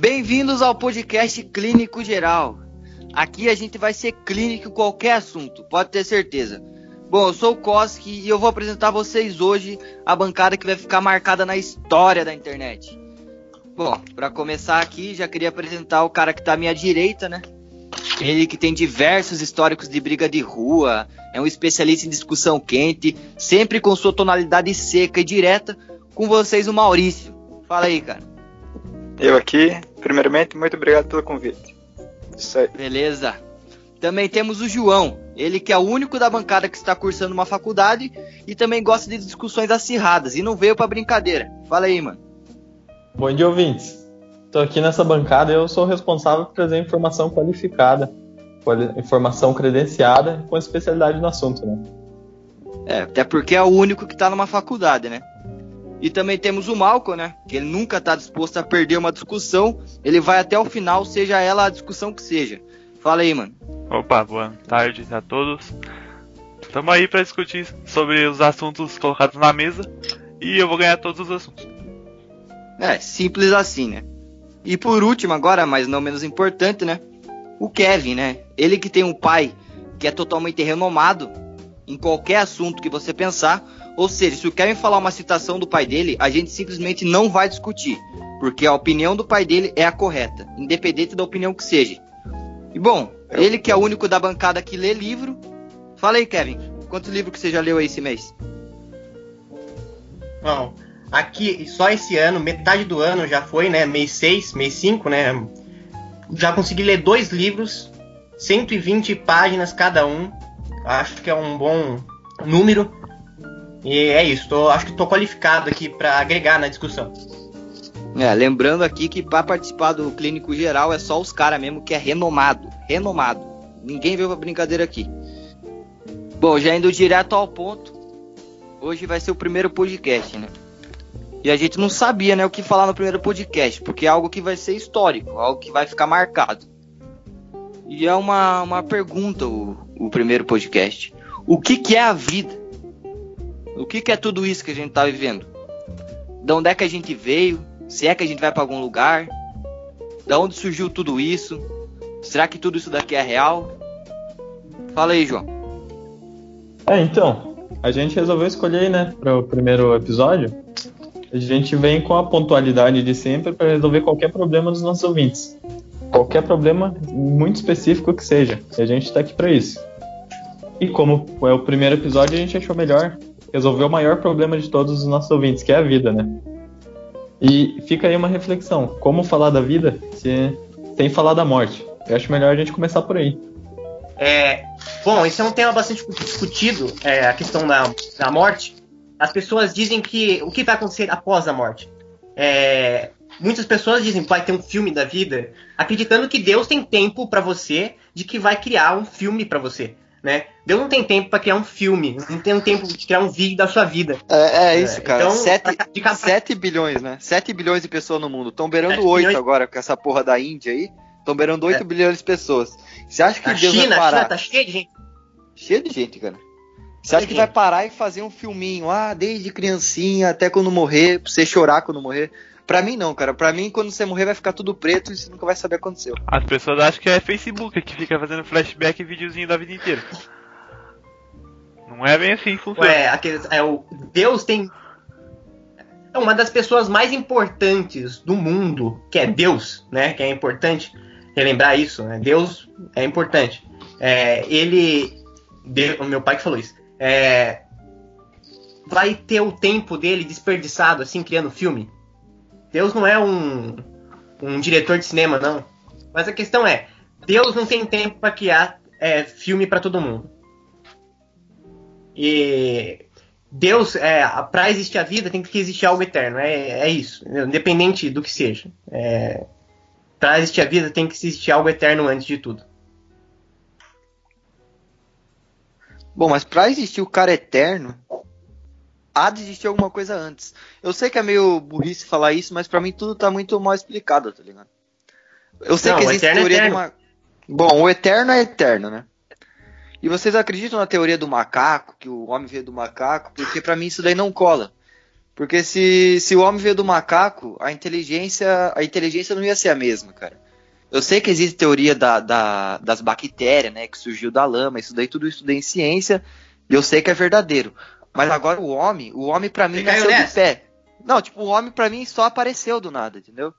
Bem-vindos ao podcast Clínico Geral. Aqui a gente vai ser clínico em qualquer assunto, pode ter certeza. Bom, eu sou o Koski e eu vou apresentar vocês hoje a bancada que vai ficar marcada na história da internet. Bom, para começar aqui, já queria apresentar o cara que está à minha direita, né? Ele que tem diversos históricos de briga de rua, é um especialista em discussão quente, sempre com sua tonalidade seca e direta. Com vocês, o Maurício. Fala aí, cara. Eu aqui, primeiramente, muito obrigado pelo convite. Isso aí. Beleza. Também temos o João, ele que é o único da bancada que está cursando uma faculdade e também gosta de discussões acirradas e não veio para brincadeira. Fala aí, mano. Bom dia, ouvintes. Estou aqui nessa bancada e eu sou responsável por trazer informação qualificada, informação credenciada com especialidade no assunto, né? É, até porque é o único que está numa faculdade, né? E também temos o Malcolm, né? Que ele nunca está disposto a perder uma discussão. Ele vai até o final, seja ela a discussão que seja. Fala aí, mano. Opa, boa tarde a todos. Estamos aí para discutir sobre os assuntos colocados na mesa e eu vou ganhar todos os assuntos. É, simples assim, né? E por último, agora, mas não menos importante, né? O Kevin, né? Ele que tem um pai que é totalmente renomado em qualquer assunto que você pensar. Ou seja, se o Kevin falar uma citação do pai dele, a gente simplesmente não vai discutir, porque a opinião do pai dele é a correta, independente da opinião que seja. E bom, ele que é o único da bancada que lê livro. Fala aí, Kevin, quantos livros que você já leu aí esse mês? Bom, aqui só esse ano, metade do ano já foi, né? Mês 6, mês 5, né? Já consegui ler dois livros, 120 páginas cada um. Acho que é um bom número. E é isso, tô, acho que estou qualificado aqui para agregar na discussão. É, lembrando aqui que para participar do clínico geral é só os caras mesmo que é renomado, renomado. Ninguém veio pra brincadeira aqui. Bom, já indo direto ao ponto, hoje vai ser o primeiro podcast, né? E a gente não sabia, né, o que falar no primeiro podcast, porque é algo que vai ser histórico, algo que vai ficar marcado. E é uma, uma pergunta o, o primeiro podcast. O que, que é a vida? O que, que é tudo isso que a gente tá vivendo? De onde é que a gente veio? Se é que a gente vai para algum lugar? Da onde surgiu tudo isso? Será que tudo isso daqui é real? Fala aí, João. É, então, a gente resolveu escolher, né, para o primeiro episódio. A gente vem com a pontualidade de sempre para resolver qualquer problema dos nossos ouvintes. Qualquer problema muito específico que seja. E a gente está aqui para isso. E como é o primeiro episódio, a gente achou melhor resolver o maior problema de todos os nossos ouvintes, que é a vida, né? E fica aí uma reflexão: como falar da vida se sem falar da morte? Eu acho melhor a gente começar por aí. É, bom, esse é um tema bastante discutido, é, a questão da, da morte. As pessoas dizem que o que vai acontecer após a morte. É, muitas pessoas dizem que vai ter um filme da vida, acreditando que Deus tem tempo para você de que vai criar um filme para você né? Deus não tem tempo para criar um filme, não tem tempo de criar um vídeo da sua vida. É, é isso, cara. Então, 7, cada... 7 bilhões, né? 7 bilhões de pessoas no mundo. Estão beirando 8 bilhões... agora com essa porra da Índia aí. Estão beirando 8 é. bilhões de pessoas. Você acha que a Deus China, vai parar? A China tá cheia de gente. Cheia de gente, cara. Você acha que vai parar e fazer um filminho, ah, desde criancinha até quando morrer, pra você chorar quando morrer? Pra mim não, cara. Pra mim, quando você morrer, vai ficar tudo preto e você nunca vai saber o que aconteceu. As pessoas acham que é Facebook que fica fazendo flashback e videozinho da vida inteira. Não é bem assim que funciona. É, aqueles, é, o Deus tem. É uma das pessoas mais importantes do mundo, que é Deus, né? Que é importante relembrar isso, né? Deus é importante. É, ele. o meu pai que falou isso. É, vai ter o tempo dele desperdiçado, assim, criando filme? Deus não é um, um diretor de cinema, não. Mas a questão é, Deus não tem tempo para criar é, filme para todo mundo. E Deus, é, para existir a vida, tem que existir algo eterno. É, é isso, independente do que seja. É, para existir a vida, tem que existir algo eterno antes de tudo. Bom, mas para existir o cara eterno, há de existir alguma coisa antes. Eu sei que é meio burrice falar isso, mas para mim tudo tá muito mal explicado, tá ligado? Eu sei Não, que existe é teoria é de uma. Bom, o eterno é eterno, né? E vocês acreditam na teoria do macaco, que o homem veio do macaco? Porque para mim isso daí não cola. Porque se, se o homem veio do macaco, a inteligência, a inteligência não ia ser a mesma, cara. Eu sei que existe teoria da, da, das bactérias, né? Que surgiu da lama, isso daí tudo eu estudei em ciência, e eu sei que é verdadeiro. Mas agora o homem, o homem para mim Você nasceu de pé. Não, tipo, o homem para mim só apareceu do nada, entendeu?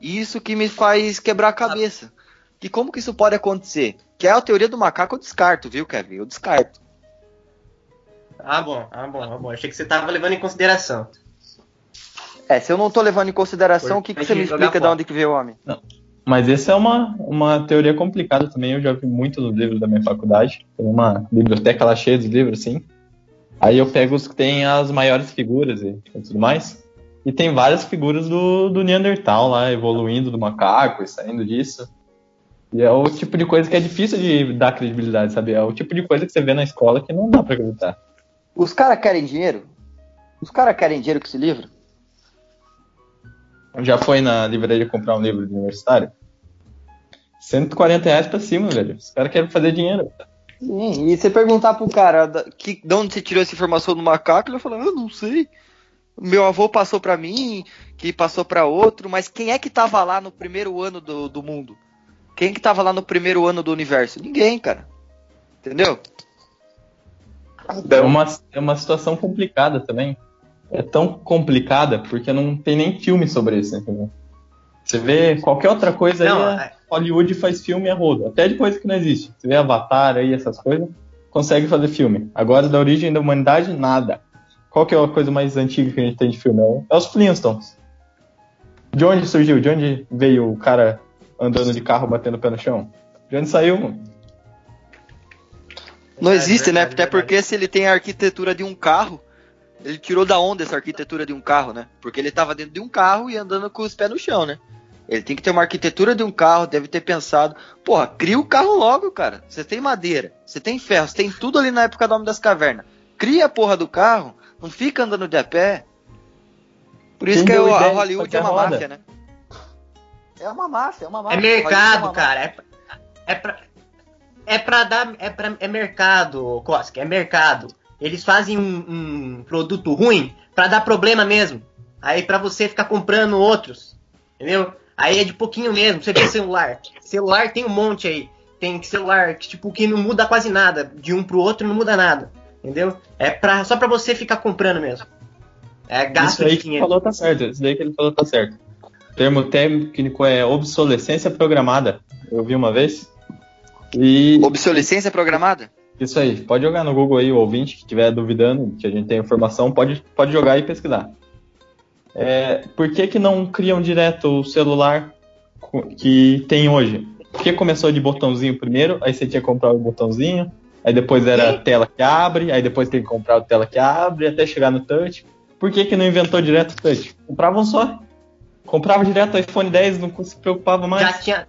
E Isso que me faz quebrar a cabeça. Que como que isso pode acontecer? Que é a teoria do macaco, eu descarto, viu, Kevin? Eu descarto. Ah, bom, ah, bom, ah, bom. Achei que você tava levando em consideração. É, se eu não tô levando em consideração, Por- o que, que você me explica de onde que veio o homem? Mas essa é uma, uma teoria complicada também. Eu já vi muito nos livros da minha faculdade. Tem uma biblioteca lá cheia de livros, assim. Aí eu pego os que tem as maiores figuras e tudo mais. E tem várias figuras do, do Neandertal lá, evoluindo do macaco e saindo disso. E é o tipo de coisa que é difícil de dar credibilidade, sabe? É o tipo de coisa que você vê na escola que não dá pra acreditar. Os caras querem dinheiro? Os caras querem dinheiro com esse livro? Já foi na livraria comprar um livro de universitário? 140 reais pra cima, velho. Os caras querem fazer dinheiro. Sim, e você perguntar pro cara que, de onde você tirou essa informação do macaco, ele vai falar, eu não sei. Meu avô passou pra mim, que passou pra outro, mas quem é que tava lá no primeiro ano do, do mundo? Quem que tava lá no primeiro ano do universo? Ninguém, cara. Entendeu? É uma, é uma situação complicada também. É tão complicada porque não tem nem filme sobre isso, entendeu? Você vê qualquer outra coisa Não, aí, é- é- Hollywood faz filme a rodo. Até de coisa que não existe. Você vê Avatar aí, essas coisas, consegue fazer filme. Agora, da origem da humanidade, nada. Qual que é a coisa mais antiga que a gente tem de filme? É É os Flintstones. De onde surgiu? De onde veio o cara andando de carro batendo o pé no chão? De onde saiu, mano? Não existe, né? Até porque se ele tem a arquitetura de um carro, ele tirou da onde essa arquitetura de um carro, né? Porque ele tava dentro de um carro e andando com os pés no chão, né? Ele tem que ter uma arquitetura de um carro, deve ter pensado, porra, cria o carro logo, cara. Você tem madeira, você tem ferro, você tem tudo ali na época do Homem das Cavernas. Cria a porra do carro, não fica andando de a pé. Por isso Quem que deu a ideia de Hollywood é uma roda? máfia, né? É uma máfia, é uma É máfia. É mercado, uma cara. É, pra- é pra. É pra dar. É, pra, é mercado, Koski, é mercado. Eles fazem um, um produto ruim pra dar problema mesmo. Aí pra você ficar comprando outros. Entendeu? Aí é de pouquinho mesmo. Você vê celular. Celular tem um monte aí. Tem celular que, tipo, que não muda quase nada. De um pro outro não muda nada. Entendeu? É pra, só pra você ficar comprando mesmo. É gasto Isso aí de que ele dinheiro. falou tá certo. Isso daí que ele falou tá certo. O termo técnico é obsolescência programada. Eu vi uma vez. E Obsolescência programada? Isso aí, pode jogar no Google aí, o ouvinte que estiver duvidando que a gente tem informação, pode, pode jogar e pesquisar. É, por que, que não criam direto o celular que tem hoje? Por que começou de botãozinho primeiro, aí você tinha que comprar o botãozinho, aí depois era a tela que abre, aí depois tem que comprar a tela que abre, até chegar no touch. Por que, que não inventou direto o touch? Compravam só. Comprava direto o iPhone 10, não se preocupava mais. Já tinha.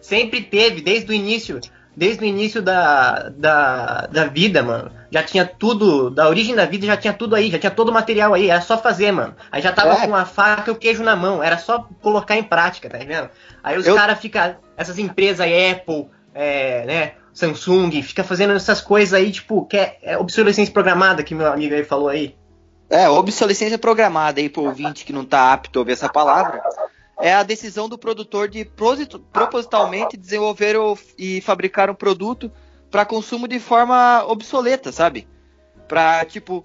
Sempre teve, desde o início. Desde o início da, da, da vida, mano. Já tinha tudo. Da origem da vida já tinha tudo aí. Já tinha todo o material aí. Era só fazer, mano. Aí já tava É. com a faca e o queijo na mão. Era só colocar em prática, tá vendo? Aí os Eu- caras ficam. Essas empresas aí, Apple, é, né? Samsung, fica fazendo essas coisas aí, tipo, que é, é obsolescência programada que meu amigo aí falou aí. É, obsolescência programada aí pro ouvinte que não tá apto a ouvir essa palavra. É a decisão do produtor de propositalmente desenvolver o- e fabricar um produto para consumo de forma obsoleta, sabe? Pra, tipo,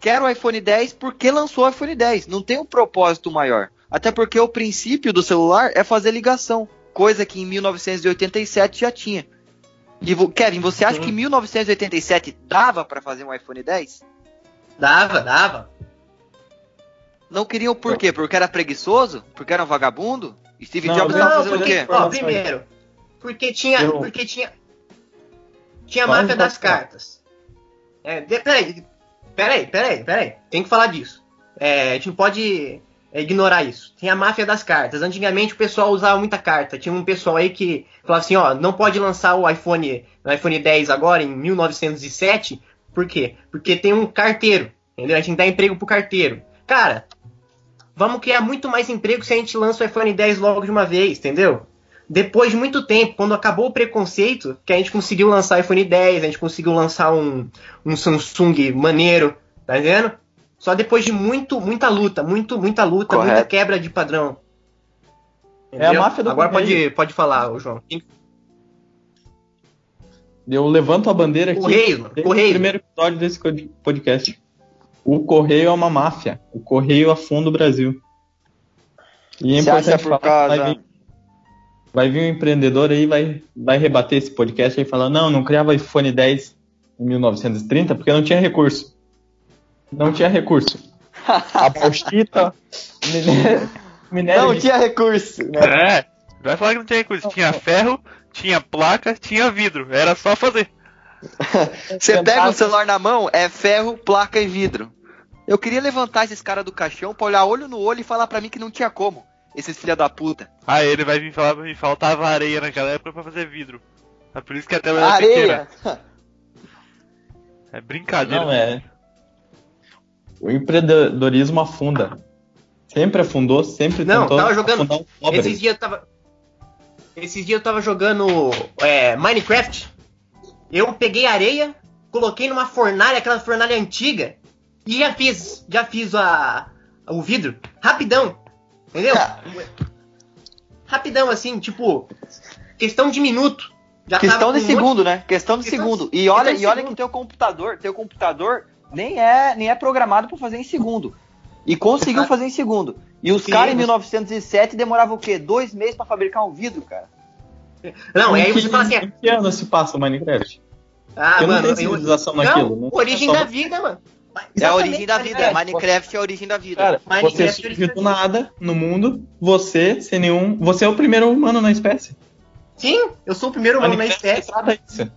quero o iPhone 10 porque lançou o iPhone 10. Não tem um propósito maior. Até porque o princípio do celular é fazer ligação, coisa que em 1987 já tinha. E, Kevin, você acha Sim. que em 1987 dava para fazer um iPhone 10? Dava, dava. Não queriam por quê? Porque era preguiçoso? Porque era um vagabundo? Steve Não, Jobs não, tava Não, fazendo o porque, quê? ó, primeiro, porque tinha, Eu- porque tinha, tinha a máfia das cartas. É, de, peraí, peraí, peraí, peraí, tem que falar disso. É, a gente não pode é, ignorar isso. Tem a máfia das cartas. Antigamente o pessoal usava muita carta. Tinha um pessoal aí que falava assim, ó, não pode lançar o iPhone, o iPhone 10 agora em 1907. Por quê? Porque tem um carteiro, entendeu? A gente dá emprego pro carteiro. Cara, vamos criar muito mais emprego se a gente lança o iPhone 10 logo de uma vez, entendeu? Depois de muito tempo, quando acabou o preconceito, que a gente conseguiu lançar o iPhone 10, a gente conseguiu lançar um, um Samsung maneiro, tá vendo? só depois de muito, muita luta, muito, muita luta, muita Correto. quebra de padrão. É a máfia do Agora pode, pode falar, João. Eu levanto a bandeira aqui. Correio, Correio. o primeiro episódio desse podcast. O Correio é uma máfia. O Correio afunda o Brasil. E é Você acha importante por falar, causa- vai, vir, vai vir um empreendedor aí vai vai rebater esse podcast aí falando, não, não criava iPhone 10 em 1930 porque não tinha recurso. Não tinha recurso. A bauxita, minério, minério Não de- tinha recurso. né? É, vai falar que não tinha recurso. Tinha ferro, tinha placa, tinha vidro. Era só fazer. Você pega o celular na mão, é ferro, placa e vidro. Eu queria levantar esses caras do caixão pra olhar olho no olho e falar pra mim que não tinha como. Esses filha da puta. Aí ele vai vir falar pra mim, faltava areia naquela época pra fazer vidro. É por isso que a tela era pequena. Areia! É brincadeira. Não, é. O empreendedorismo afunda. Sempre afundou, sempre Não, tentou tava jogando-. Esses dias eu tava. Esses dias eu tava jogando é, Minecraft. Eu peguei areia, coloquei numa fornalha, aquela fornalha antiga, e já fiz, já fiz a, o vidro. Rapidão. Entendeu? Rapidão, assim, tipo, questão de minuto. Já Questão de um monte- segundo, né? Questão de Questão- segundo. E olha, e olha segundo. que teu computador, teu computador nem é, nem é programado pra fazer em segundo. E conseguiu fazer em segundo. E os caras em você- 1907 demoravam o quê? Dois meses pra fabricar um vidro, cara. Não, e aí Em que- você fala assim, Em que ano se passa o Minecraft? ah, não mano, tem eu- civilização não, naquilo. Não, origem é só- da vida, mano. É a Exatamente, origem da vida. Minecraft. Minecraft é a origem da vida. Cara, Minecraft você é surgiu do nada no mundo, você, sem nenhum. Você é o primeiro humano na espécie. Sim, eu sou o primeiro humano na Minecraft espécie. retrata isso.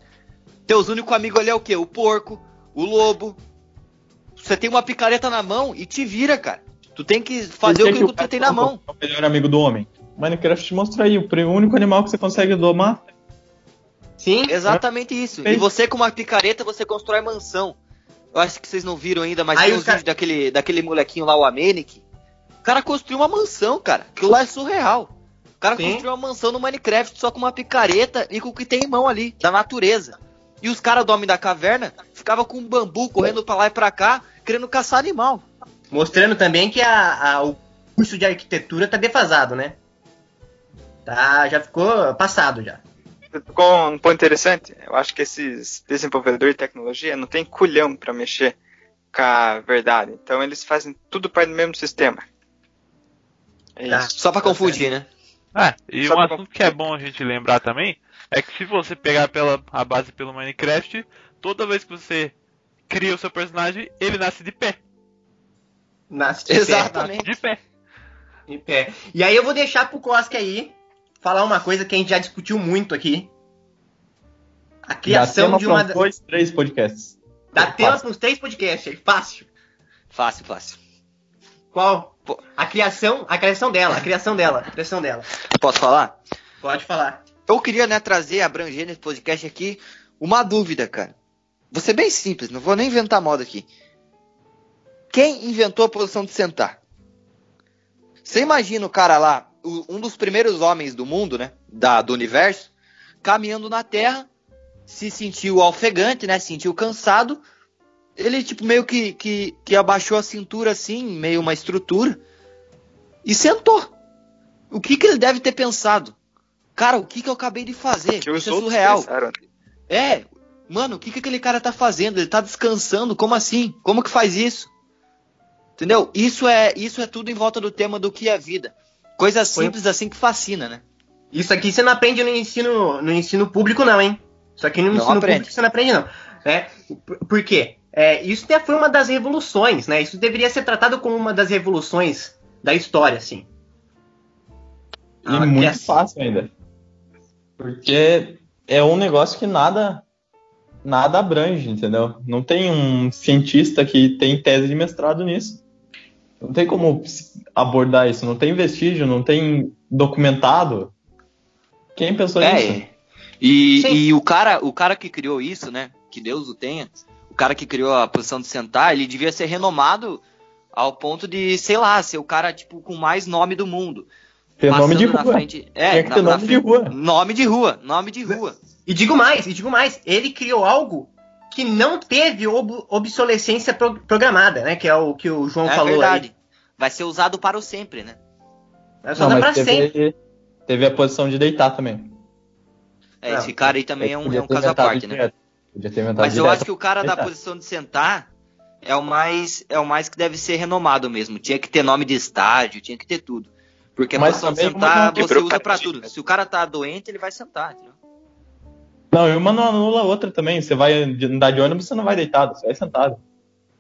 Teus únicos amigos ali é o quê? O porco, o lobo. Você tem uma picareta na mão e te vira, cara. Tu tem que fazer o que, que tu tem na mão. É o melhor amigo do homem. Minecraft mostra aí, o único animal que você consegue domar. Sim, Exatamente isso. E você com uma picareta, você constrói mansão. Eu acho que vocês não viram ainda, mas Aí tem os cara- vídeos daquele, daquele molequinho lá, o Amenic. O cara construiu uma mansão, cara. Aquilo lá é surreal. O cara Sim. construiu uma mansão no Minecraft só com uma picareta e com o que tem em mão ali, da natureza. E os caras do Homem da Caverna ficavam com um bambu correndo pra lá e pra cá, querendo caçar animal. Mostrando também que a, a- o curso de arquitetura tá defasado, né? Tá, já ficou passado já. Ficou um ponto interessante. Eu acho que esses desenvolvedores de tecnologia não tem culhão pra mexer com a verdade. Então eles fazem tudo parte do mesmo sistema. É Tá. isso. Só pra Tá confundir, né? Ah, e Só um assunto que é bom a gente lembrar também é que se você pegar pela, a base pelo Minecraft, toda vez que você cria o seu personagem, ele nasce de pé. Nasce de Exato. pé, Nasce de pé. de pé. E aí eu vou deixar pro Koski aí falar uma coisa que a gente já discutiu muito aqui. A criação de uma. dois, três podcasts. Dá É tema para uns três podcasts aí, fácil. Fácil, fácil. Qual? Pô. A criação, a criação dela, a criação dela, a criação dela. Posso falar? Pode falar. Eu queria, né, trazer, abranger nesse podcast aqui uma dúvida, cara. Vou ser bem simples, não vou nem inventar moda aqui. Quem inventou a posição de sentar? Você imagina o cara lá, um dos primeiros homens do mundo, né, da, do universo, caminhando na Terra, se sentiu ofegante, né, se sentiu cansado. Ele, tipo, meio que, que, que abaixou a cintura, assim, meio uma estrutura, e sentou. O que, que ele deve ter pensado? Cara, o que, que eu acabei de fazer? Os Isso é surreal. pensaram. É, mano, o que, que aquele cara tá fazendo? Ele tá descansando? Como assim? Como que faz isso? Entendeu? Isso é, isso é tudo em volta do tema do que é vida. Coisa simples assim que fascina, né? Isso aqui você não aprende no ensino, no ensino público, não, hein? Isso aqui no Não ensino aprende. público você não aprende, não. Né? Por, quê? É, isso até foi uma das revoluções, né? Isso deveria ser tratado como uma das revoluções da história, assim. E Ah, muito é- fácil ainda. Porque é um negócio que nada nada abrange, entendeu? Não tem um cientista que tem tese de mestrado nisso. Não tem como abordar isso, não tem vestígio, não tem documentado. Quem pensou nisso? É. E, e o cara, o cara que criou isso, né? Que Deus o tenha. O cara que criou a posição de sentar, ele devia ser renomado ao ponto de, sei lá, ser o cara tipo com mais nome do mundo. Tem nome de rua. frente- é, que na- ter na nome de rua. Nome de rua, nome de rua. E digo mais, e digo mais, ele criou algo que não teve ob obsolescência pro programada, né? Que é o que o João é falou verdade. aí. Vai ser usado para o sempre, né? Vai Não, usar pra mas sempre. teve, a posição de deitar também. É, Não, esse cara aí também é um, é um caso à parte, né? direto. Mas eu direto. acho que o cara da posição de sentar é o mais é o mais que deve ser renomado mesmo. Tinha que ter nome de estádio, tinha que ter tudo. Porque a Mas posição de sentar você usa pra paradigma. tudo. Se o cara tá doente, ele vai sentar, entendeu? Não, e uma não anula a outra também. Você vai andar de ônibus, você não vai deitado, você vai sentado.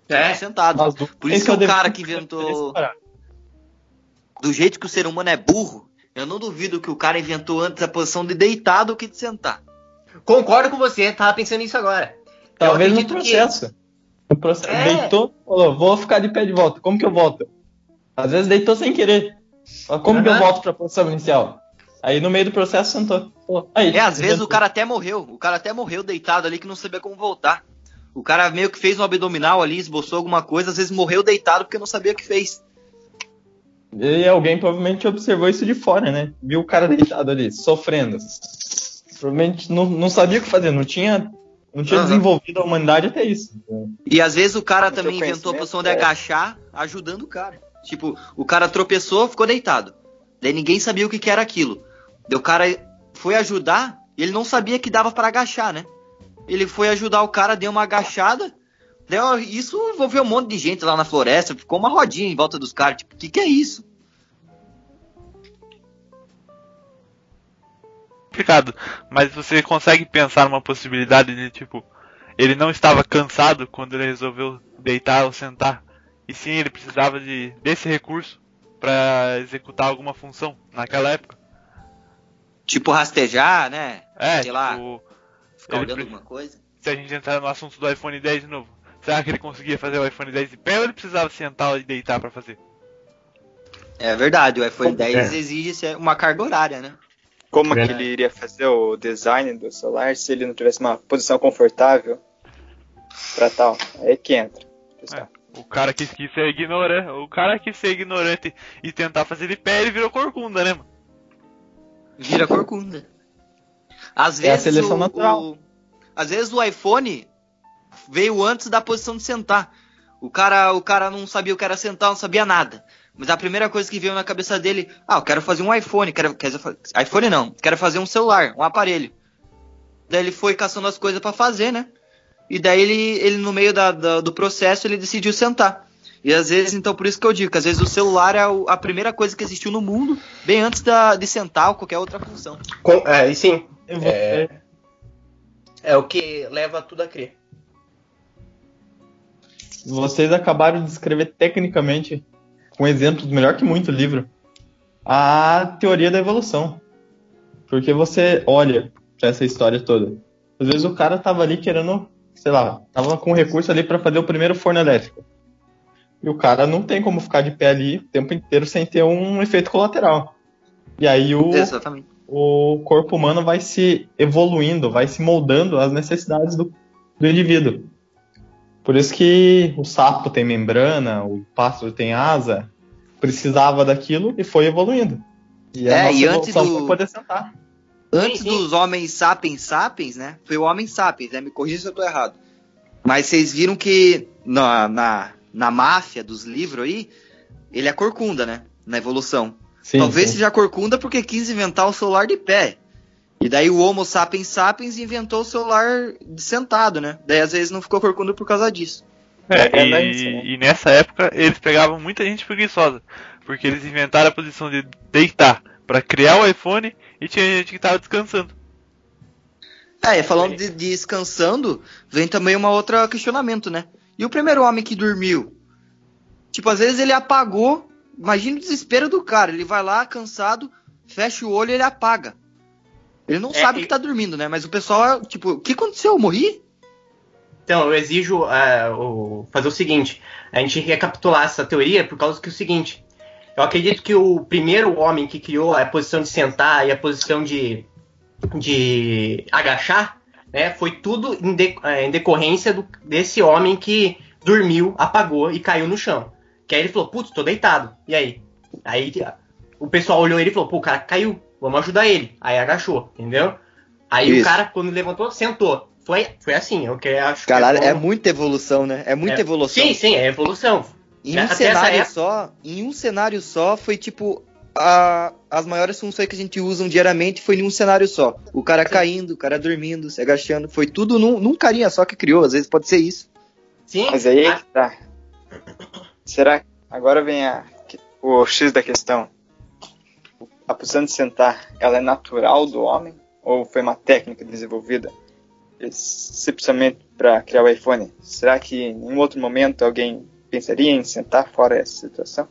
Vai É, sentado. As duas- Por isso que eu o cara que inventou do jeito que o ser humano é burro, eu não duvido que o cara inventou antes a posição de deitar do que de sentar. concordo com você, tava pensando nisso agora. Talvez no acredito que- processo. No processo. É. Deitou, falou, vou ficar de pé de volta. Como que eu volto? Às vezes deitou sem querer. Como que eu volto pra posição inicial? Aí no meio do processo sentou. Pô, aí, É, às vezes inventou. o cara até morreu. O cara até morreu deitado ali que não sabia como voltar. O cara meio que fez um abdominal ali, esboçou alguma coisa, às vezes morreu deitado porque não sabia o que fez. E alguém provavelmente observou isso de fora, né? Viu o cara deitado ali, sofrendo. Provavelmente não, não sabia o que fazer, não tinha, não tinha Aham. desenvolvido a humanidade até isso. E às vezes o cara também inventou a posição de é. agachar, ajudando o cara. Tipo, o cara tropeçou, ficou deitado. Daí ninguém sabia o que, que era aquilo. Daí o cara foi ajudar, ele não sabia que dava para agachar, né? Ele foi ajudar o cara, deu uma agachada. Ó, isso envolveu um monte de gente lá na floresta, ficou uma rodinha em volta dos caras. Tipo, o que, que é isso? complicado. Mas você consegue pensar numa possibilidade de tipo, ele não estava cansado quando ele resolveu deitar ou sentar, e sim ele precisava de desse recurso para executar alguma função naquela época. Tipo, rastejar, né? É, Sei lá. tipo, Ficar olhando pre- alguma coisa. se a gente entrar no assunto do iPhone 10 de novo, será que ele conseguia fazer o iPhone 10 de pé ou ele precisava sentar e deitar para fazer? É verdade, o iPhone É. 10 exige uma carga horária, né? Como que Verdade. ele iria fazer o design do celular se ele não tivesse uma posição confortável pra tal? Aí que entra. pessoal. O cara que quis ser ignorante, o cara que ser ignorante e tentar fazer de pé, ele virou corcunda, né, mano? Vira corcunda. Às É a vezes seleção o, natural. o- às vezes o iPhone veio antes da posição de sentar. O cara, o cara não sabia o que era sentar, não sabia nada. Mas a primeira coisa que veio na cabeça dele, ah, eu quero fazer um iPhone, quero, fa- iPhone não, quero fazer um celular, um aparelho. Daí ele foi caçando as coisas pra fazer, né? E daí ele, ele no meio da- da- do processo, ele decidiu sentar. E às vezes, então por isso que eu digo, que às vezes o celular é a primeira coisa que existiu no mundo, bem antes da, de sentar ou qualquer outra função. Com- é, e sim, É. é o que leva tudo a crer. Vocês acabaram de descrever tecnicamente, com exemplos melhor que muito livro, a teoria da evolução. Porque você olha pra essa história toda. Às vezes o cara tava ali querendo, sei lá, tava com recurso ali pra fazer o primeiro forno elétrico. E o cara não tem como ficar de pé ali o tempo inteiro sem ter um efeito colateral. E aí o, Exatamente. o corpo humano vai se evoluindo, vai se moldando às necessidades do, do indivíduo. Por isso que o sapo tem membrana, o pássaro tem asa, precisava daquilo e foi evoluindo. E É, e antes do- poder sentar. Antes Sim, sim. dos homens sapiens sapiens, né? Foi o homem sapiens, né? Me corrija se eu tô errado. Mas vocês viram que na, na, na máfia dos livros aí, ele é corcunda, né? Na evolução. Sim, Talvez sim. seja corcunda porque quis inventar o celular de pé. E daí o Homo sapiens sapiens inventou o celular de sentado, né? Daí às vezes não ficou corcunda por causa disso. É, É, e, é isso, né? e nessa época eles pegavam muita gente preguiçosa, porque eles inventaram a posição de deitar para criar o iPhone e tinha gente que tava descansando. É, falando de, de descansando, vem também uma outra questionamento, né? E o primeiro homem que dormiu? Tipo, às vezes ele apagou. Imagina o desespero do cara. Ele vai lá, cansado, fecha o olho e ele apaga. Ele não É, sabe e- que tá dormindo, né? Mas o pessoal, tipo, o que aconteceu? Eu morri? Então, eu exijo é, o- fazer o seguinte: a gente recapitular essa teoria por causa que é o seguinte. Eu acredito que o primeiro homem que criou a posição de sentar e a posição de, de agachar, né, foi tudo em, de- é, em decorrência do- desse homem que dormiu, apagou e caiu no chão. Que aí ele falou, putz, tô deitado. E aí? Aí o pessoal olhou ele e falou, pô, o cara caiu, vamos ajudar ele. Aí agachou, entendeu? Aí o Isso. cara, quando levantou, sentou. foi, foi assim, o que eu acho Caralho, que é, é muita evolução, né? É muita É. evolução. Sim, sim, é evolução. Em um Até essa cenário só, em um cenário só foi tipo a- as maiores funções que a gente usa diariamente foi em um cenário só. O cara caindo, o cara dormindo, se agachando, foi tudo num, num carinha só que criou. Às vezes pode ser isso. Sim, Mas aí é a- que tá. Será que agora vem a, o X da questão? A posição de sentar, ela é natural do homem ou foi uma técnica desenvolvida especialmente para criar o iPhone? Será que em um outro momento alguém pensaria em sentar fora essa situação?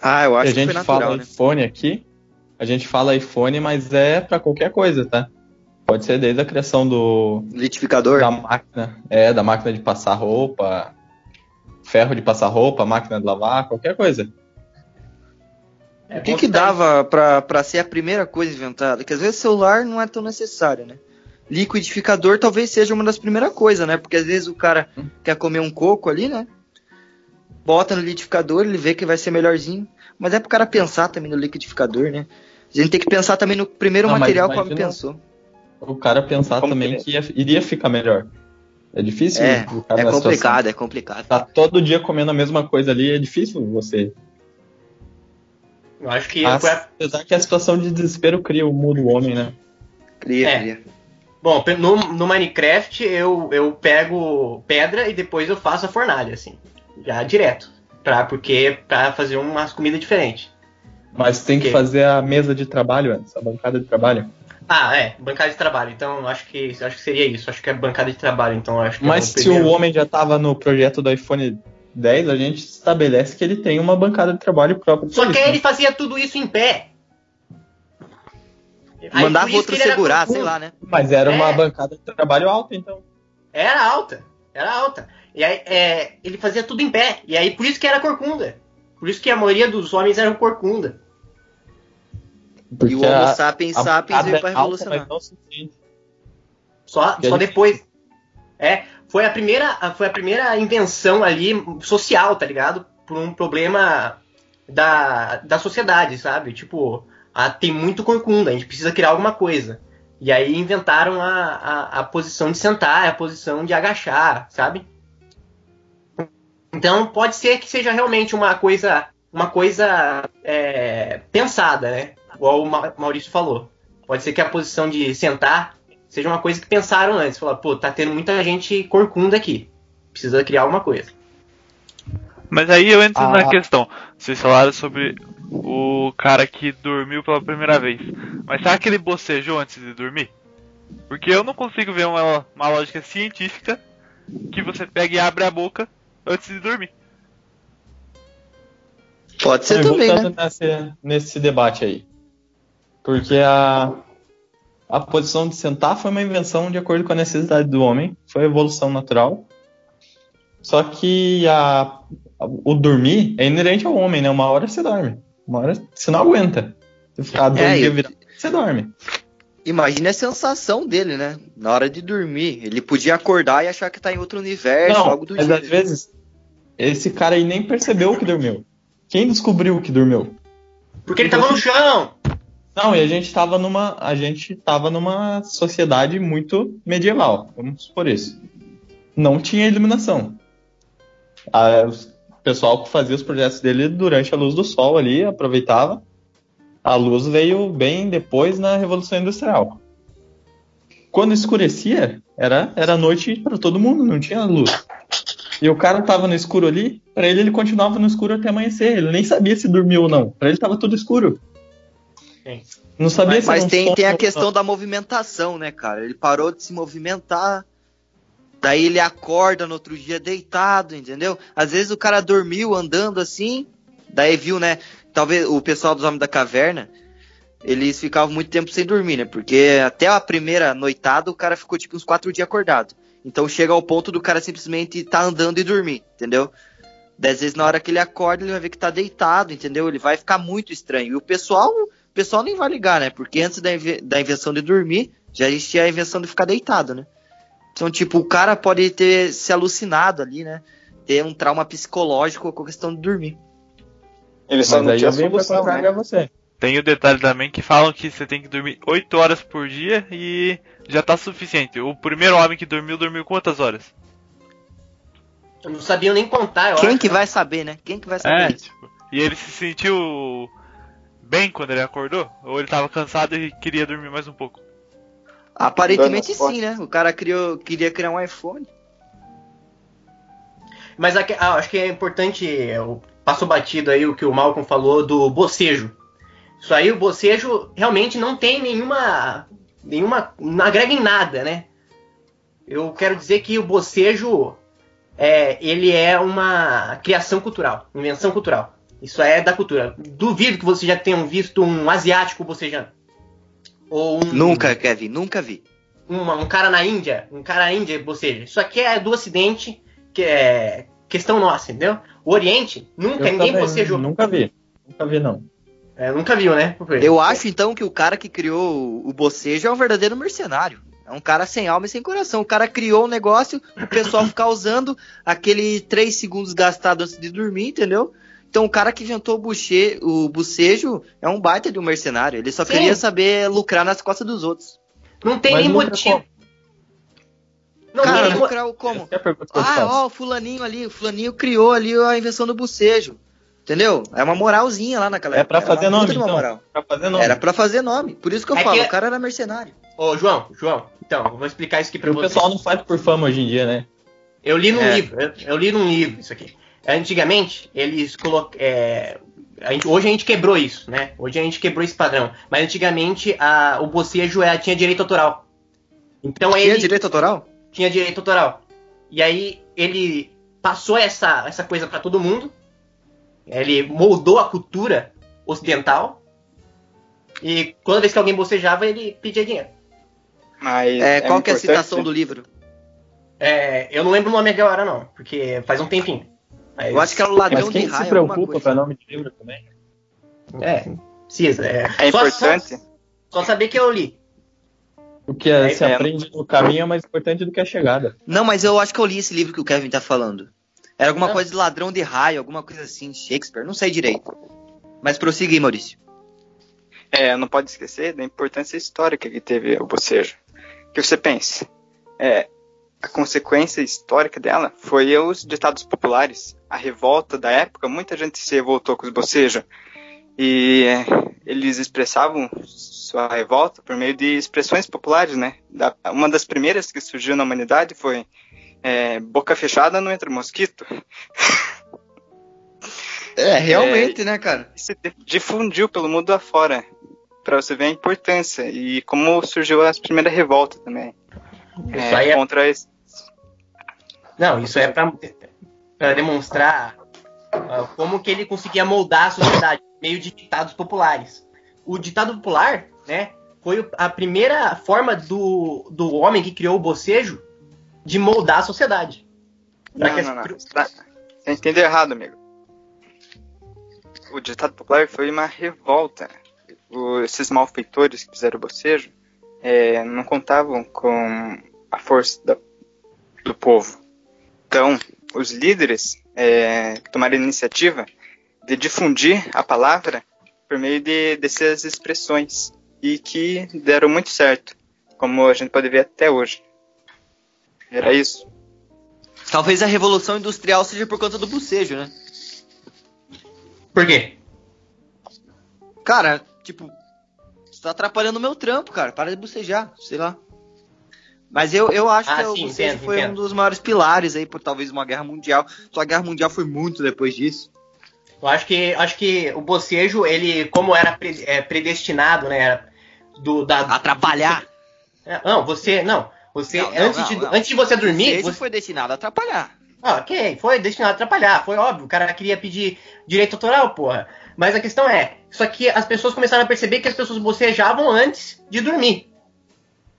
Ah, eu a acho que gente foi natural, fala né? iPhone aqui, a gente fala iPhone, mas é pra qualquer coisa, tá? Pode ser desde a criação do Litificador. da máquina, é, da máquina de passar roupa, ferro de passar roupa, máquina de lavar, qualquer coisa. é O que que dava pra, pra ser a primeira coisa inventada? Que às vezes celular não é tão necessário, né? Liquidificador talvez seja uma das primeiras coisas, né? Porque às vezes o cara Hum. quer comer um coco ali, né? Bota no liquidificador, ele vê que vai ser melhorzinho. Mas é pro cara pensar também no liquidificador, né? A gente tem que pensar também no primeiro mas material que o homem pensou. O cara pensar Como também que- que ia- iria ficar melhor. É difícil É, é na situação. complicado, é complicado. Tá todo dia comendo a mesma coisa ali, é difícil você. Eu acho que Mas, foi a- apesar que a situação de desespero cria o mundo do homem, né? Cria, É. cria. Bom, no, no Minecraft eu, eu pego pedra e depois eu faço a fornalha, assim. Já direto. Pra, porque pra fazer umas comidas diferentes. Mas tem que fazer a mesa de trabalho antes, a bancada de trabalho. Ah, é, bancada de trabalho. Então eu acho que acho que seria isso. Acho que é bancada de trabalho. Então acho que Mas é se primeiro. o homem já estava no projeto do iPhone 10, a gente estabelece que ele tem uma bancada de trabalho própria. Só que isso, aí né? ele fazia tudo isso em pé. Aí, Mandava outro segurar, sei lá, né? Mas era uma É. bancada de trabalho alta, então. Era alta, era alta. E aí é, ele fazia tudo em pé. E aí por isso que era corcunda. Por isso que a maioria dos homens eram corcunda. Porque e o Homo a- sapiens a sapiens bancada veio pra é alta, revolucionar. Só, Que só é depois. É, foi a primeira, foi a primeira invenção ali social, tá ligado? Por um problema da, da sociedade, sabe? Tipo, ah, tem muito corcunda, a gente precisa criar alguma coisa. E aí inventaram a, a, a posição de sentar, a posição de agachar, sabe? Então pode ser que seja realmente uma coisa, uma coisa é, pensada, né? Igual o Ma- Maurício falou. Pode ser que a posição de sentar seja uma coisa que pensaram antes. Falar, pô, tá tendo muita gente corcunda aqui. Precisa criar alguma coisa. Mas aí eu entro Ah. na questão. Vocês falaram sobre o cara que dormiu pela primeira vez. Mas será que ele bocejou antes de dormir? Porque eu não consigo ver uma, uma lógica científica que você pega e abre a boca antes de dormir. Pode ser Então, também, voltando né? nesse, nesse debate aí. Porque a, a posição de sentar foi uma invenção de acordo com a necessidade do homem, foi evolução natural. Só que a, a- o dormir é inerente ao homem, né? Uma hora você dorme, uma hora você não aguenta. Você ficar dois É, dias eu- virado, você dorme. Imagina a sensação dele, né? Na hora de dormir. Ele podia acordar e achar que tá em outro universo, não, algo do mas tipo. às vezes esse cara aí nem percebeu que dormiu. Quem descobriu que dormiu? Porque ele tava no chão! Não, e a gente tava numa. A gente tava numa sociedade muito medieval, vamos supor isso. Não tinha iluminação. A- o pessoal que fazia os projetos dele durante a luz do sol ali, aproveitava. A luz veio bem depois na Revolução Industrial. Quando escurecia, era, era noite para todo mundo, não tinha luz. E o cara tava no escuro ali, pra ele ele continuava no escuro até amanhecer. Ele nem sabia se dormiu ou não. Pra ele tava tudo escuro. Sim. Não sabia Mas, se mas tem, sono tem a questão da movimentação, né, cara? Ele parou de se movimentar. Daí ele acorda no outro dia deitado, entendeu? Às vezes o cara dormiu andando assim, daí viu, né? Talvez o pessoal dos Homens da Caverna, eles ficavam muito tempo sem dormir, né? Porque até a primeira noitada o cara ficou tipo uns quatro dias acordado. Então chega ao ponto do cara simplesmente tá andando e dormir, entendeu? Dez vezes na hora que ele acorda, ele vai ver que tá deitado, entendeu? Ele vai ficar muito estranho. E o pessoal, o pessoal nem vai ligar, né? Porque antes da, inve- da invenção de dormir, já existia a invenção de ficar deitado, né? Então, tipo, o cara pode ter se alucinado ali, né? Ter um trauma psicológico com a questão de dormir. Ele só Mas não aí tinha solução, né? você. Tem o detalhe também que falam que você tem que dormir 8 horas por dia e já tá suficiente. O primeiro homem que dormiu, dormiu quantas horas? Eu não sabia nem contar, eu Quem acho. que vai saber, né? Quem que vai saber É, tipo, e ele se sentiu bem quando ele acordou? Ou ele tava cansado e queria dormir mais um pouco? Aparentemente sim, né? O cara criou, queria criar um iPhone. Mas aqui- ah, acho que é importante, é, o- passou batido aí o que o Malcolm falou do bocejo. Isso aí, o bocejo realmente não tem nenhuma. Nenhuma. não agrega em nada, né? Eu quero dizer que o bocejo é, ele é uma criação cultural, invenção cultural. Isso é da cultura. Duvido que vocês já tenham visto um asiático bocejando. Ou um, Nunca, Kevin, nunca vi. uma- um cara na Índia, um cara na Índia boceja. Isso aqui é do Ocidente, que é questão nossa, entendeu? O Oriente, nunca, Eu ninguém também bocejou. Nunca vi. Nunca vi, não. É, nunca viu, né? Eu acho então que o cara que criou o- bocejo é um verdadeiro mercenário. É um cara sem alma e sem coração. O cara criou um negócio, o pessoal ficar usando aquele 3 segundos gastado antes de dormir, entendeu? Então o cara que inventou o, buche, o bocejo é um baita de um mercenário. Ele só Sim. queria saber lucrar nas costas dos outros. Não tem Mas nem motivo. como? Não, cara, lucrar o como? É Ah, ó, o fulaninho ali, o fulaninho criou ali a invenção do bocejo. Entendeu? É uma moralzinha lá naquela É pra Era uma fazer nome, então. moral. Pra fazer nome. Era pra fazer nome. Por isso que eu É falo, que- o cara era mercenário. Ô, João, João, então, eu vou explicar isso aqui pra o você. pessoal não faz por fama hoje em dia, né? Eu li num É. livro, eu, eu li num livro isso aqui. Antigamente, eles colocam. hoje a gente quebrou isso, né? Hoje a gente quebrou esse padrão. Mas antigamente a, o bocejo é, tinha direito autoral. Então Tinha ele direito autoral? tinha direito autoral. E aí ele passou essa, essa coisa pra todo mundo. Ele moldou a cultura ocidental. E toda vez que alguém bocejava, ele pedia dinheiro. Mas É, qual que é a citação do livro? É, eu não lembro o nome agora, não, porque faz um tempinho. Mas- Eu acho que era o ladrão Mas quem de se preocupa coisa. pra nome de livro também? É, precisa. É, É Só- importante. Só, só saber que eu li. O que é- É, se é. aprende no caminho é mais importante do que a chegada. Não, mas eu acho que eu li esse livro que o Kevin tá falando. Era alguma Não. coisa de ladrão de raio, alguma coisa assim, Shakespeare, não sei direito. Mas prossiga aí, Maurício. É, não pode esquecer da importância histórica que teve o bocejo. Que você pensa, é, a consequência histórica dela foi os ditados populares. A revolta da época, muita gente se revoltou com os bocejos. E é, eles expressavam sua revolta por meio de expressões populares, né? Da- uma das primeiras que surgiu na humanidade foi é, boca fechada não entra mosquito. É, realmente, né, cara? se difundiu pelo mundo afora, para você ver a importância e como surgiu as primeiras revoltas também. Isso É, aí é, contra esse, não, isso é pra, pra demonstrar ah, como que ele conseguia moldar a sociedade meio de ditados populares. O ditado popular, né, foi a primeira forma do, do homem que criou o bocejo de moldar a sociedade. Não, não, não. Você tá- você entendeu errado, amigo. O ditado popular foi uma revolta. O- esses malfeitores que fizeram o bocejo é, não contavam com a força da- do povo. Então, os líderes é, tomaram a iniciativa de difundir a palavra por meio de, dessas expressões e que deram muito certo, como a gente pode ver até hoje. Era isso. Talvez a revolução industrial seja por conta do bocejo, né? Por quê? Cara, tipo, você tá atrapalhando o meu trampo, cara. Para de bocejar, sei lá. Mas eu, eu acho Ah, que o sim, bocejo entendo, foi entendo. um dos maiores pilares aí por talvez uma guerra mundial. Só a guerra mundial foi muito depois disso. Eu acho que, acho que o bocejo, ele, como era pre- é, predestinado, né? era Do, da, Atrapalhar. É, Não, você. Não. Você, Não, antes, não, de, não. antes de você dormir. bocejo Você, foi destinado a atrapalhar. ah, ok, foi destinado a atrapalhar, foi óbvio. O cara queria pedir direito autoral, porra. Mas a questão é, só que as pessoas começaram a perceber que as pessoas bocejavam antes de dormir.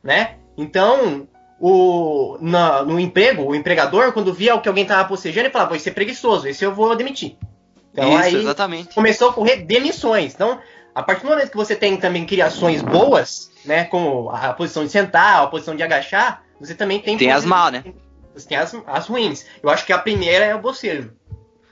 Né? Então, o, na- no emprego, o empregador, quando via que alguém tava bocejando, ele falava, esse é preguiçoso, esse eu vou demitir. Então Isso, aí exatamente. começou a ocorrer demissões. Então, a partir do momento que você tem também criações boas, né, como a posição de sentar, a posição de agachar, você também tem Tem as mal, né? Você tem as, as ruins. Eu acho que a primeira é o bocejo.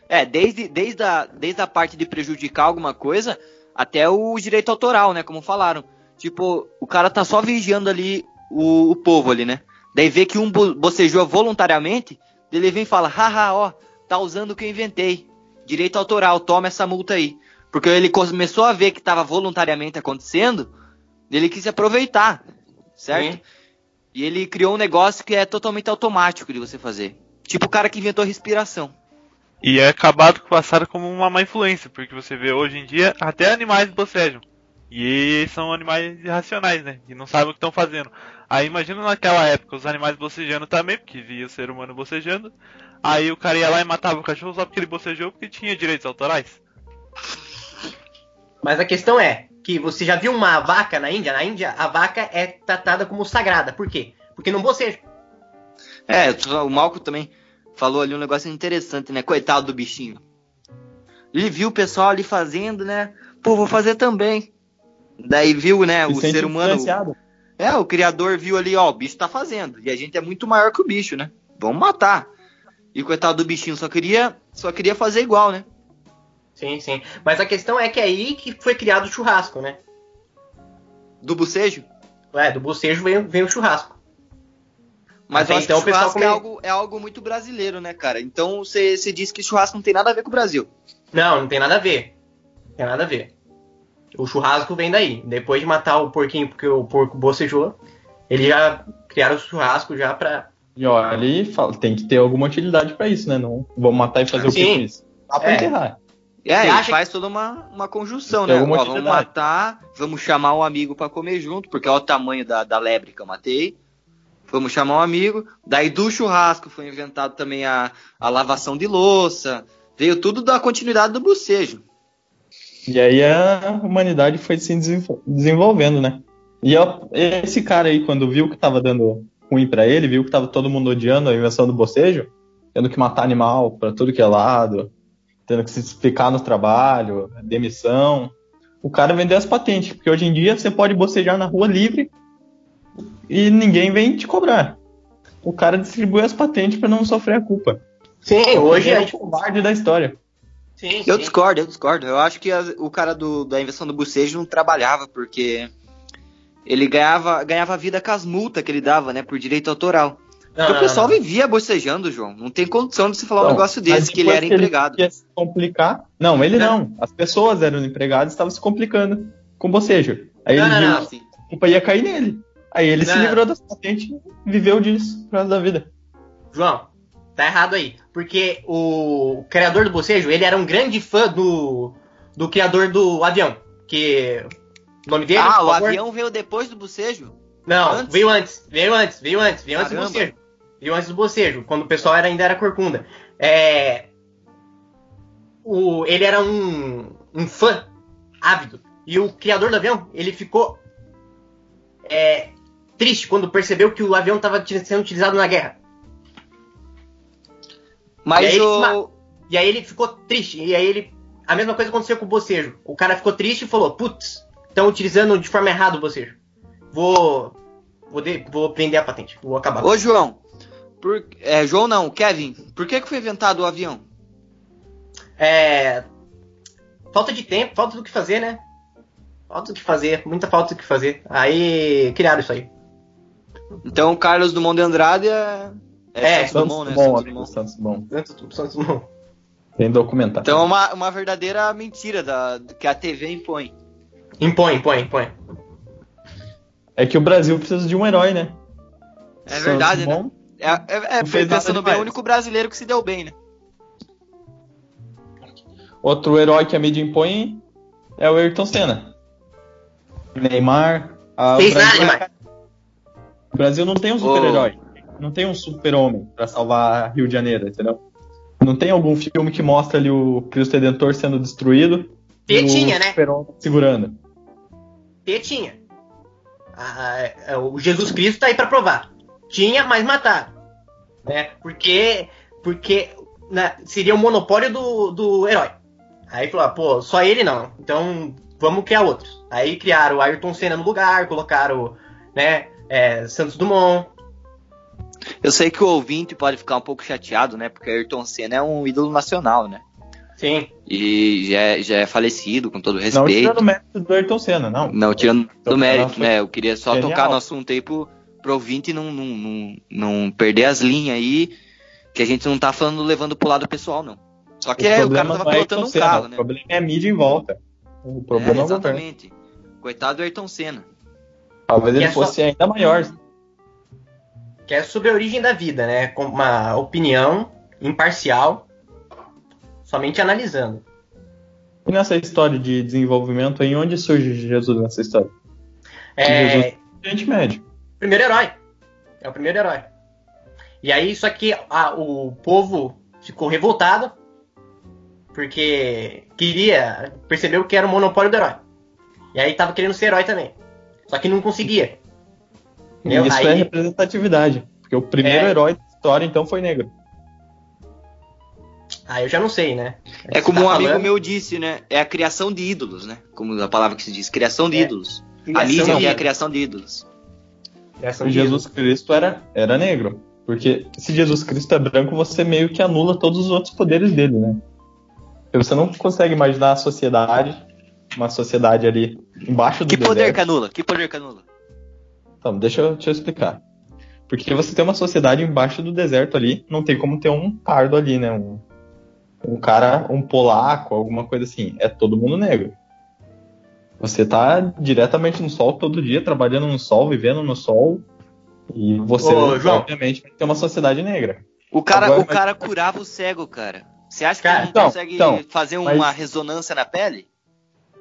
É, desde, desde, a, desde a parte de prejudicar alguma coisa até o direito autoral, né? Como falaram. Tipo, o cara tá só vigiando ali o, o povo ali, né? Daí vê que um bo- bocejou voluntariamente, ele vem e fala, haha, ó, tá usando o que eu inventei. Direito autoral, toma essa multa aí. Porque ele começou a ver que tava voluntariamente acontecendo, ele quis aproveitar, certo? Sim. E ele criou um negócio que é totalmente automático de você fazer. Tipo o cara que inventou respiração. E é acabado que passaram como uma má influência, porque você vê hoje em dia até animais bocejam. E são animais irracionais, né? E não sabem o que estão fazendo. Aí imagina naquela época os animais bocejando também, porque via o ser humano bocejando. Aí o cara ia lá e matava o cachorro só porque ele bocejou porque tinha direitos autorais. Mas a questão é que você já viu uma vaca na Índia? Na Índia, a vaca é tratada como sagrada. Por quê? Porque não boceja. É, o Malco também falou ali um negócio interessante, né? Coitado do bichinho. Ele viu o pessoal ali fazendo, né? Pô, vou fazer também. Daí viu, né, Se o sente ser humano. É, o criador viu ali, ó, o bicho tá fazendo. E a gente é muito maior que o bicho, né? Vamos matar. E coitado do bichinho só queria, só queria fazer igual, né? Sim, sim. Mas a questão é que é aí que foi criado o churrasco, né? Do bocejo. É, do bocejo vem, vem o churrasco. Mas então que o pessoal é, come- algo, é algo muito brasileiro, né, cara? Então você disse que churrasco não tem nada a ver com o Brasil. Não, não tem nada a ver. Não tem nada a ver. O churrasco vem daí. Depois de matar o porquinho porque o porco bocejou, eles já criaram o churrasco já pra. E ó, ali fala, tem que ter alguma utilidade pra isso, né? Não vamos matar e fazer o que Sim. com isso? Dá pra É. enterrar. É, Você ele acha faz toda uma, uma conjunção, né? Ó, vamos matar, vamos chamar um amigo pra comer junto, porque olha o tamanho da, da lebre que eu matei. Vamos chamar um amigo. Daí do churrasco foi inventado também a, a lavação de louça. Veio tudo da continuidade do bocejo. E aí a humanidade foi se desenvol- desenvolvendo, né? E esse cara aí, quando viu que tava dando ruim pra ele, viu que tava todo mundo odiando a invenção do bocejo, tendo que matar animal pra tudo que é lado, tendo que se explicar no trabalho, demissão. O cara vendeu as patentes, porque hoje em dia você pode bocejar na rua livre e ninguém vem te cobrar. O cara distribui as patentes pra não sofrer a culpa. Sim, hoje é a o gente. covarde da história. Sim, Eu sim. discordo, eu discordo. Eu acho que as- o cara do- da invenção do bocejo não trabalhava, porque ele ganhava, ganhava vida com as multas que ele dava, né? Por direito autoral. Não, Porque não, o pessoal não. vivia bocejando, João. Não tem condição de se falar um negócio desse, que ele era empregado. ia se complicar. Não, ele não. As pessoas eram empregadas e estavam se complicando com bocejo. Aí Não, ele não, viu não. que a culpa ia cair nele. Aí ele se Não. livrou das patentes e viveu disso pro resto da vida. João, tá errado aí. Porque o criador do bocejo, ele era um grande fã do, do criador do avião. Que. O nome dele? Ah, o favor? avião veio depois do bocejo? Não, Antes? veio antes. Veio antes, veio antes, veio antes do Caramba. bocejo. Veio antes do bocejo, quando o pessoal era, ainda era corcunda. É. O, ele era um, um fã ávido. E o criador do avião, ele ficou é, triste quando percebeu que o avião estava sendo utilizado na guerra. E Mas aí ele se o. E aí ele ficou triste. E aí ele. A mesma coisa aconteceu com o bocejo. O cara ficou triste e falou: Putz, estão utilizando de forma errada o bocejo. Vou. Vou, de- vou prender a patente. Vou acabar. Ô, João. Por... É, João não, Kevin. Por que, que foi inventado o avião? É. Falta de tempo, falta do que fazer, né? Falta do que fazer, muita falta do que fazer. Aí criaram isso aí. Então, o Carlos Dumont de Andrade é. É, Santos Santos Dumont, né? Dumont, Santos Dumont. Santos Dumont. Santos, Santos Dumont. Tem documentário. Então é uma, uma verdadeira mentira da, que a TV impõe. Impõe, impõe, impõe. É que o Brasil precisa de um herói, né? É Santos verdade, né? É, é, é nada pensando bem, é o único brasileiro que se deu bem, né? Outro herói que a mídia impõe é o Ayrton Senna. Neymar. a- o Fez nada Brasil- demais. O Brasil não tem um super-herói. Não tem um super-homem pra salvar Rio de Janeiro, entendeu? Não tem algum filme que mostra ali o Cristo Redentor sendo destruído E o tinha, né? super-homem segurando. E tinha. Ah, é, o Jesus Cristo tá aí pra provar. Tinha, mas mataram. Né? Porque, porque né, seria o monopólio do, do herói. Aí falou, ah, pô, só ele não. Então vamos criar outros. Aí criaram o Ayrton Senna no lugar, colocaram, né, é, Santos Dumont. Eu sei que o ouvinte pode ficar um pouco chateado, né? Porque Ayrton Senna é um ídolo nacional, né? Sim. E já é, já é falecido, com todo Não respeito. tirando o mérito do Ayrton Senna, não. Não tirando do mérito, né? Eu queria só genial. tocar no assunto aí pro, pro ouvinte não, não, não, não perder as linhas aí, que a gente não tá falando levando pro lado pessoal, não. Só que é, o cara tava não é pilotando Ayrton um Senna, carro, O né? problema é a mídia em volta. O problema é, é, o exatamente. Coitado do Ayrton Senna. Talvez ele é fosse ainda maior. Que é sobre a origem da vida, né? Com uma opinião imparcial, somente analisando. E nessa história de desenvolvimento aí, onde surge Jesus nessa história? É, Jesus. Gente médio. Primeiro herói. É o primeiro herói. E aí, só que a- o povo ficou revoltado porque queria, percebeu que era o monopólio do herói. E aí tava querendo ser herói também. Só que não conseguia. E Entendeu? isso Aí- é representatividade. Porque o primeiro É. herói da história, então, foi negro. Ah, eu já não sei, né? É Você como tá um amigo falando- meu disse, né? É a criação de ídolos, né? Como a palavra que se diz, criação de É. ídolos. Criação a mídia é a criação de ídolos. De Jesus Cristo era, era negro. Porque se Jesus Cristo é branco, você meio que anula todos os outros poderes dele, né? Você não consegue imaginar a sociedade, uma sociedade ali embaixo do Que poder deserto. canula? Que poder canula? Então, deixa eu, deixa eu explicar. Porque você tem uma sociedade embaixo do deserto ali, não tem como ter um pardo ali, né? Um, um cara, um polaco, alguma coisa assim. É todo mundo negro. Você tá diretamente no sol todo dia, trabalhando no sol, vivendo no sol. E você, Ô, João. obviamente, vai ter uma sociedade negra. O cara, Agora, o cara curava o cego, cara. Você acha que Cara, ele não então, consegue então, fazer mas- uma ressonância na pele?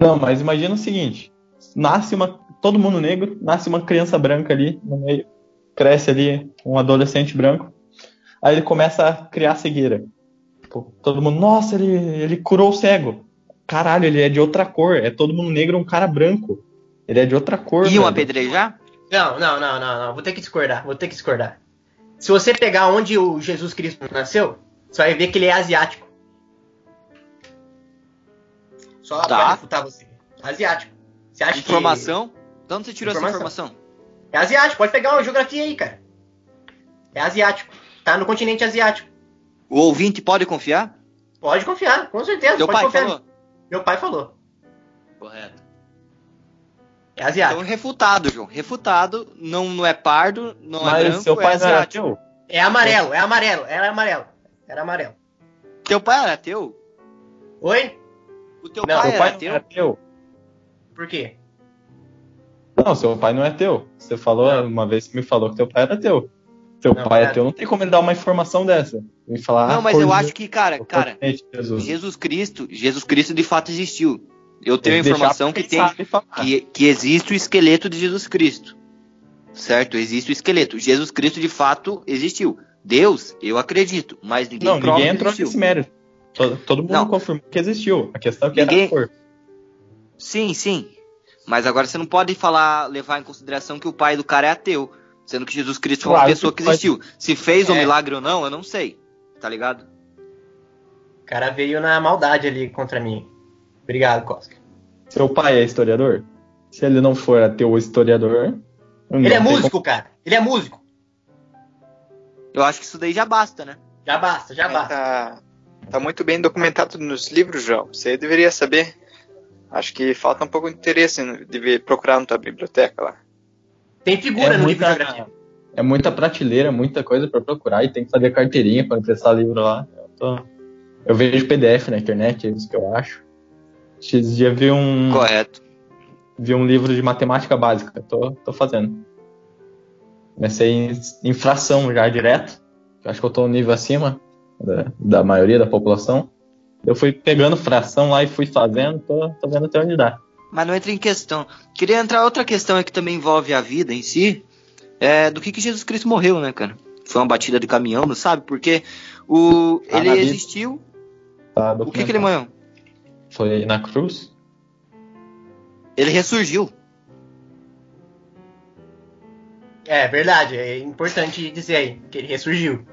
Não, mas imagina o seguinte: nasce uma. Todo mundo negro, nasce uma criança branca ali no meio, cresce ali um adolescente branco, aí ele começa a criar cegueira. Pô, todo mundo, nossa, ele, ele curou o cego. Caralho, ele é de outra cor. É todo mundo negro, um cara branco. Ele é de outra cor. Iam apedrejar? Não, não, não, não, não. Vou ter que discordar. Vou ter que discordar. Se você pegar onde o Jesus Cristo nasceu, você vai ver que ele é asiático. Só Tá. pra refutar você. Asiático. Você acha Informação? De onde você tirou essa Informação. informação? que. É asiático. Pode pegar uma geografia aí, cara. É asiático. Tá no continente asiático. O ouvinte pode confiar? Pode confiar, com certeza. Teu pode pai confiar. falou? Meu pai falou. Correto. É Então asiático. refutado, João. Refutado. Não, não é pardo, não é Mas branco, seu é pai era asiático. teu? É amarelo, é amarelo. Era amarelo. Era amarelo. Teu pai era teu? Oi? O teu Não, pai pai era teu? era teu? Por quê? Não, seu pai não é teu. Você falou uma vez que me falou que teu pai era teu. Teu Não, pai é cara. teu, não tem como ele dar uma informação dessa. Me falar. Não, ah, mas eu acho que, cara, cara, Jesus. Jesus Cristo, Jesus Cristo de fato existiu. Eu tenho a informação que tem que, que existe o esqueleto de Jesus Cristo. Certo? Existe o esqueleto. Jesus Cristo de fato existiu. Deus, eu acredito, mas ninguém Não, ninguém entrou existiu. nesse mérito. Todo, todo mundo Não. confirmou que existiu. A questão é que Ninguém- era a cor. Sim, sim. Mas agora você não pode falar, levar em consideração que o pai do cara é ateu. Sendo que Jesus Cristo foi uma Claro pessoa que que pode. existiu. Se fez o É. milagre ou não, eu não sei. Tá ligado? O cara veio na maldade ali contra mim. Obrigado, Koska. Seu pai é historiador? Se ele não for ateu historiador. Ele é músico, cara. Ele é músico. Eu acho que isso daí já basta, né? Já basta, já Mas basta. Tá, tá muito bem documentado nos livros, João. Você deveria saber. Acho que falta um pouco de interesse de ver- procurar na tua biblioteca lá. Tem figura é no livro de muita, geografia. é muita prateleira, muita coisa pra procurar e tem que fazer carteirinha pra emprestar livro lá. Eu, tô- eu vejo PDF na internet, é isso que eu acho. Esses dias vi um, Correto. vi um livro de matemática básica, tô, tô fazendo. Comecei em, em fração já direto. Eu acho que eu tô um nível acima da, da maioria da população. Eu fui pegando fração lá e fui fazendo, tô, tô vendo até onde dá. Mas não entra em questão. Queria entrar outra questão aí que também envolve a vida em si. É do que, que Jesus Cristo morreu, né, cara? Foi uma batida de caminhão, não sabe? Porque o, Ah, ele existiu. Tá O que, que ele morreu? Foi na cruz? Ele ressurgiu. É verdade, é importante dizer aí que ele ressurgiu.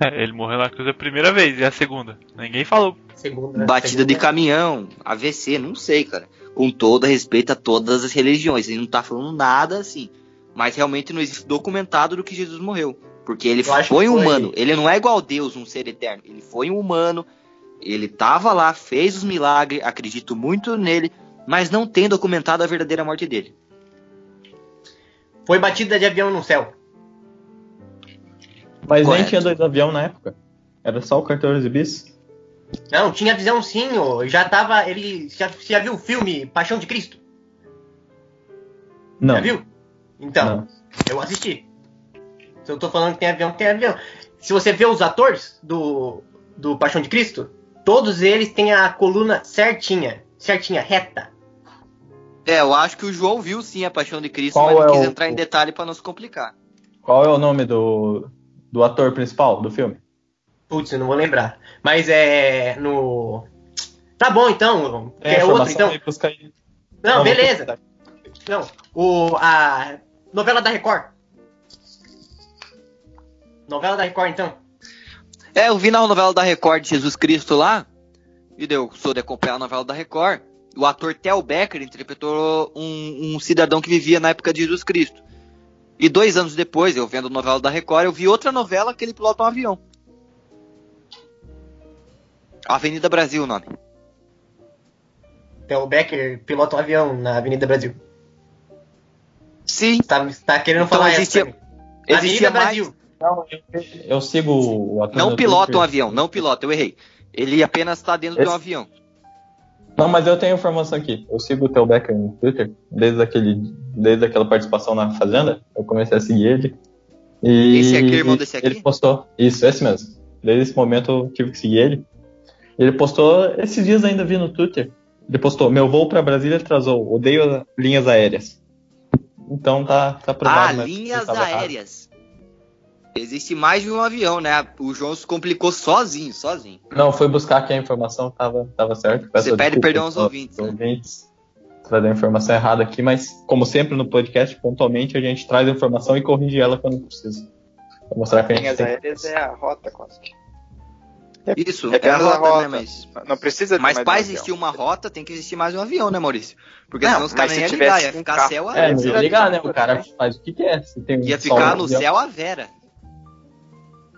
É, ele morreu na cruz a primeira vez e a segunda. Ninguém falou. Segunda, Batida de segunda- caminhão, AVC, não sei, cara. Com todo respeito a todas as religiões. Ele não tá falando nada assim. Mas realmente não existe documentado do que Jesus morreu. Porque ele foi um foi- humano. Ele não é igual a Deus, um ser eterno. Ele foi um humano. Ele tava lá, fez os milagres, acredito muito nele, mas não tem documentado a verdadeira morte dele. Foi batida de avião no céu. Mas nem Correto. tinha dois aviões na época. Era só o 14 bis. Não, tinha visão sim, ô. já tava. Ele. Já, você já viu o filme Paixão de Cristo? Não. Já viu? Então, Não. eu assisti. Se eu tô falando que tem avião, tem avião. Se você vê os atores do, do Paixão de Cristo, todos eles têm a coluna certinha. Certinha, reta. É, eu acho que o João viu sim a Paixão de Cristo, Qual mas não é quis o- entrar em detalhe pra não se complicar. Qual é o nome do, do ator principal do filme? Putz, eu não vou lembrar. Mas é. No. Tá bom então. A Quer outro então? aí. Não, Vamos beleza. Não, o, a novela da Record. Novela da Record, então. É, eu vi na novela da Record de Jesus Cristo lá, e eu sou de acompanhar a novela da Record. O ator Theo Becker interpretou um, um cidadão que vivia na época de Jesus Cristo. E dois anos depois, eu vendo a novela da Record, eu vi outra novela que ele pilota um avião. Avenida Brasil, o nome. Theo Becker pilota um avião na Avenida Brasil. Sim, Tá, tá querendo Então falar existia- essa. existia Avenida mais. Brasil. Não, eu, eu sigo o ator. Não pilota um avião, não pilota, eu errei. Ele apenas está dentro de um Esse- avião. Não, mas eu tenho informação aqui. Eu sigo o Theo Becker no Twitter, desde, aquele, desde aquela participação na Fazenda. Eu comecei a seguir ele. E Esse aqui irmão desse aqui? Ele postou. Isso, esse mesmo. Desde esse momento eu tive que seguir ele. Ele postou, esses dias ainda vi no Twitter. Ele postou: Meu voo pra Brasília atrasou. Odeio linhas aéreas. Então tá, tá provado. Ah, né, linhas tava errado. Existe mais de um avião, né? O João se complicou sozinho, sozinho. Não, fui buscar aqui a informação, tava, tava certo. Peço Você pede perdão aos aos ouvintes, né? ouvintes. Trazer a informação errada aqui, mas como sempre no podcast, pontualmente a gente traz a informação e corrige ela quando precisa. Pra mostrar que a gente Linhas tem. aéreas é a rota, quase. Isso, É é a apenas a rota, né? rota. Mas, Não precisa mas para um existir uma rota, tem que existir mais um avião, né, Maurício? Porque Não, senão os caras iam tivesse ligar, ia um ficar carro- céu a É, não ia ligar, né? O rota, cara faz o que quer. Se tem Ia só ficar um no avião- céu a Vera.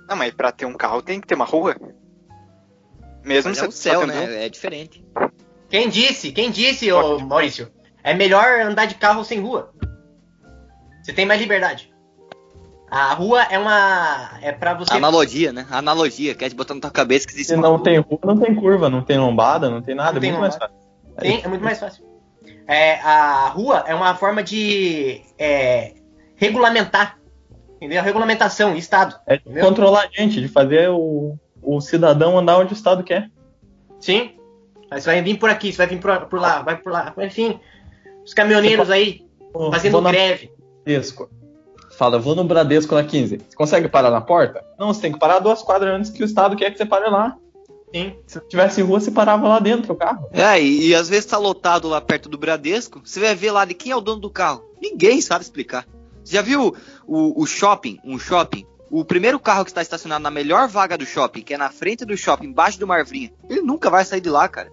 Não, mas pra ter um carro tem que ter uma rua. Mesmo Mas se é o céu, né? um. É diferente. Quem disse? Quem disse, ô Maurício? É melhor andar de carro sem rua. Você tem mais liberdade. A rua é uma. É pra você. Analogia, né? Analogia. Quer te botar na tua cabeça que existe Se não rua. tem rua, não tem curva, não tem lombada, não tem nada. Não é tem muito mais lombada. fácil. Sim, é muito mais fácil. É, a rua é uma forma de é, regulamentar. Entendeu? Regulamentação, Estado. É de Entendeu? controlar a gente, de fazer o, o cidadão andar onde o Estado quer. Sim. Aí você vai vir por aqui, você vai vir por, por lá, vai por lá. Enfim, os caminhoneiros aí fazendo greve. Bradesco. Fala, vou no Bradesco na 15. Você consegue parar na porta? Não, você tem que parar duas quadras antes que o Estado quer que você pare lá. Sim. Se tivesse rua, você parava lá dentro o carro. É, e, e às vezes tá lotado lá perto do Bradesco, você vai ver lá de quem é o dono do carro. Ninguém sabe explicar. Você já viu o, o shopping, um shopping? O primeiro carro que está estacionado na melhor vaga do shopping, que é na frente do shopping, embaixo do Marvrinha, ele nunca vai sair de lá, cara.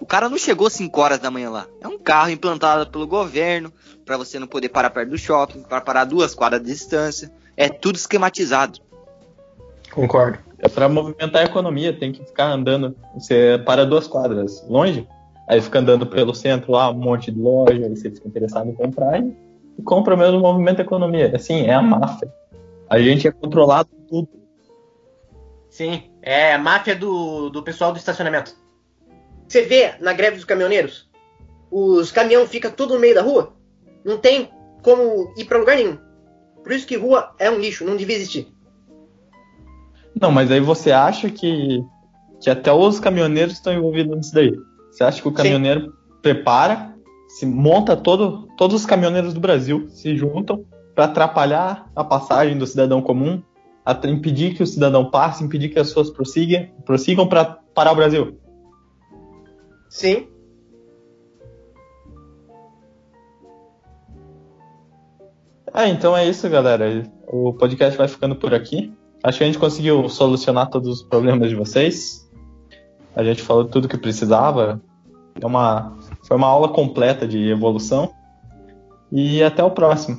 O cara não chegou 5 horas da manhã lá. É um carro implantado pelo governo, para você não poder parar perto do shopping, para parar duas quadras de distância. É tudo esquematizado. Concordo. É pra movimentar a economia, tem que ficar andando. Você para duas quadras longe, aí fica andando pelo centro lá, um monte de loja, aí você fica interessado em comprar e, e compra mesmo movimento a economia. Assim, é a máfia. A gente é controlado tudo. Sim, é a máfia do, do pessoal do estacionamento. Você vê na greve dos caminhoneiros, os caminhão fica tudo no meio da rua, não tem como ir pra lugar nenhum. Por isso que rua é um lixo, não devia existir. Não, mas aí você acha que, que até os caminhoneiros estão envolvidos nisso daí. Você acha que o caminhoneiro prepara, se monta todo, todos os caminhoneiros do Brasil se juntam para atrapalhar a passagem do cidadão comum, a impedir que o cidadão passe, impedir que as pessoas prossigam, prossigam para parar o Brasil. Sim. É, então é isso, galera. O podcast vai ficando por aqui. Acho que a gente conseguiu solucionar todos os problemas de vocês. A gente falou tudo que precisava. É uma, foi uma aula completa de evolução. E até o próximo.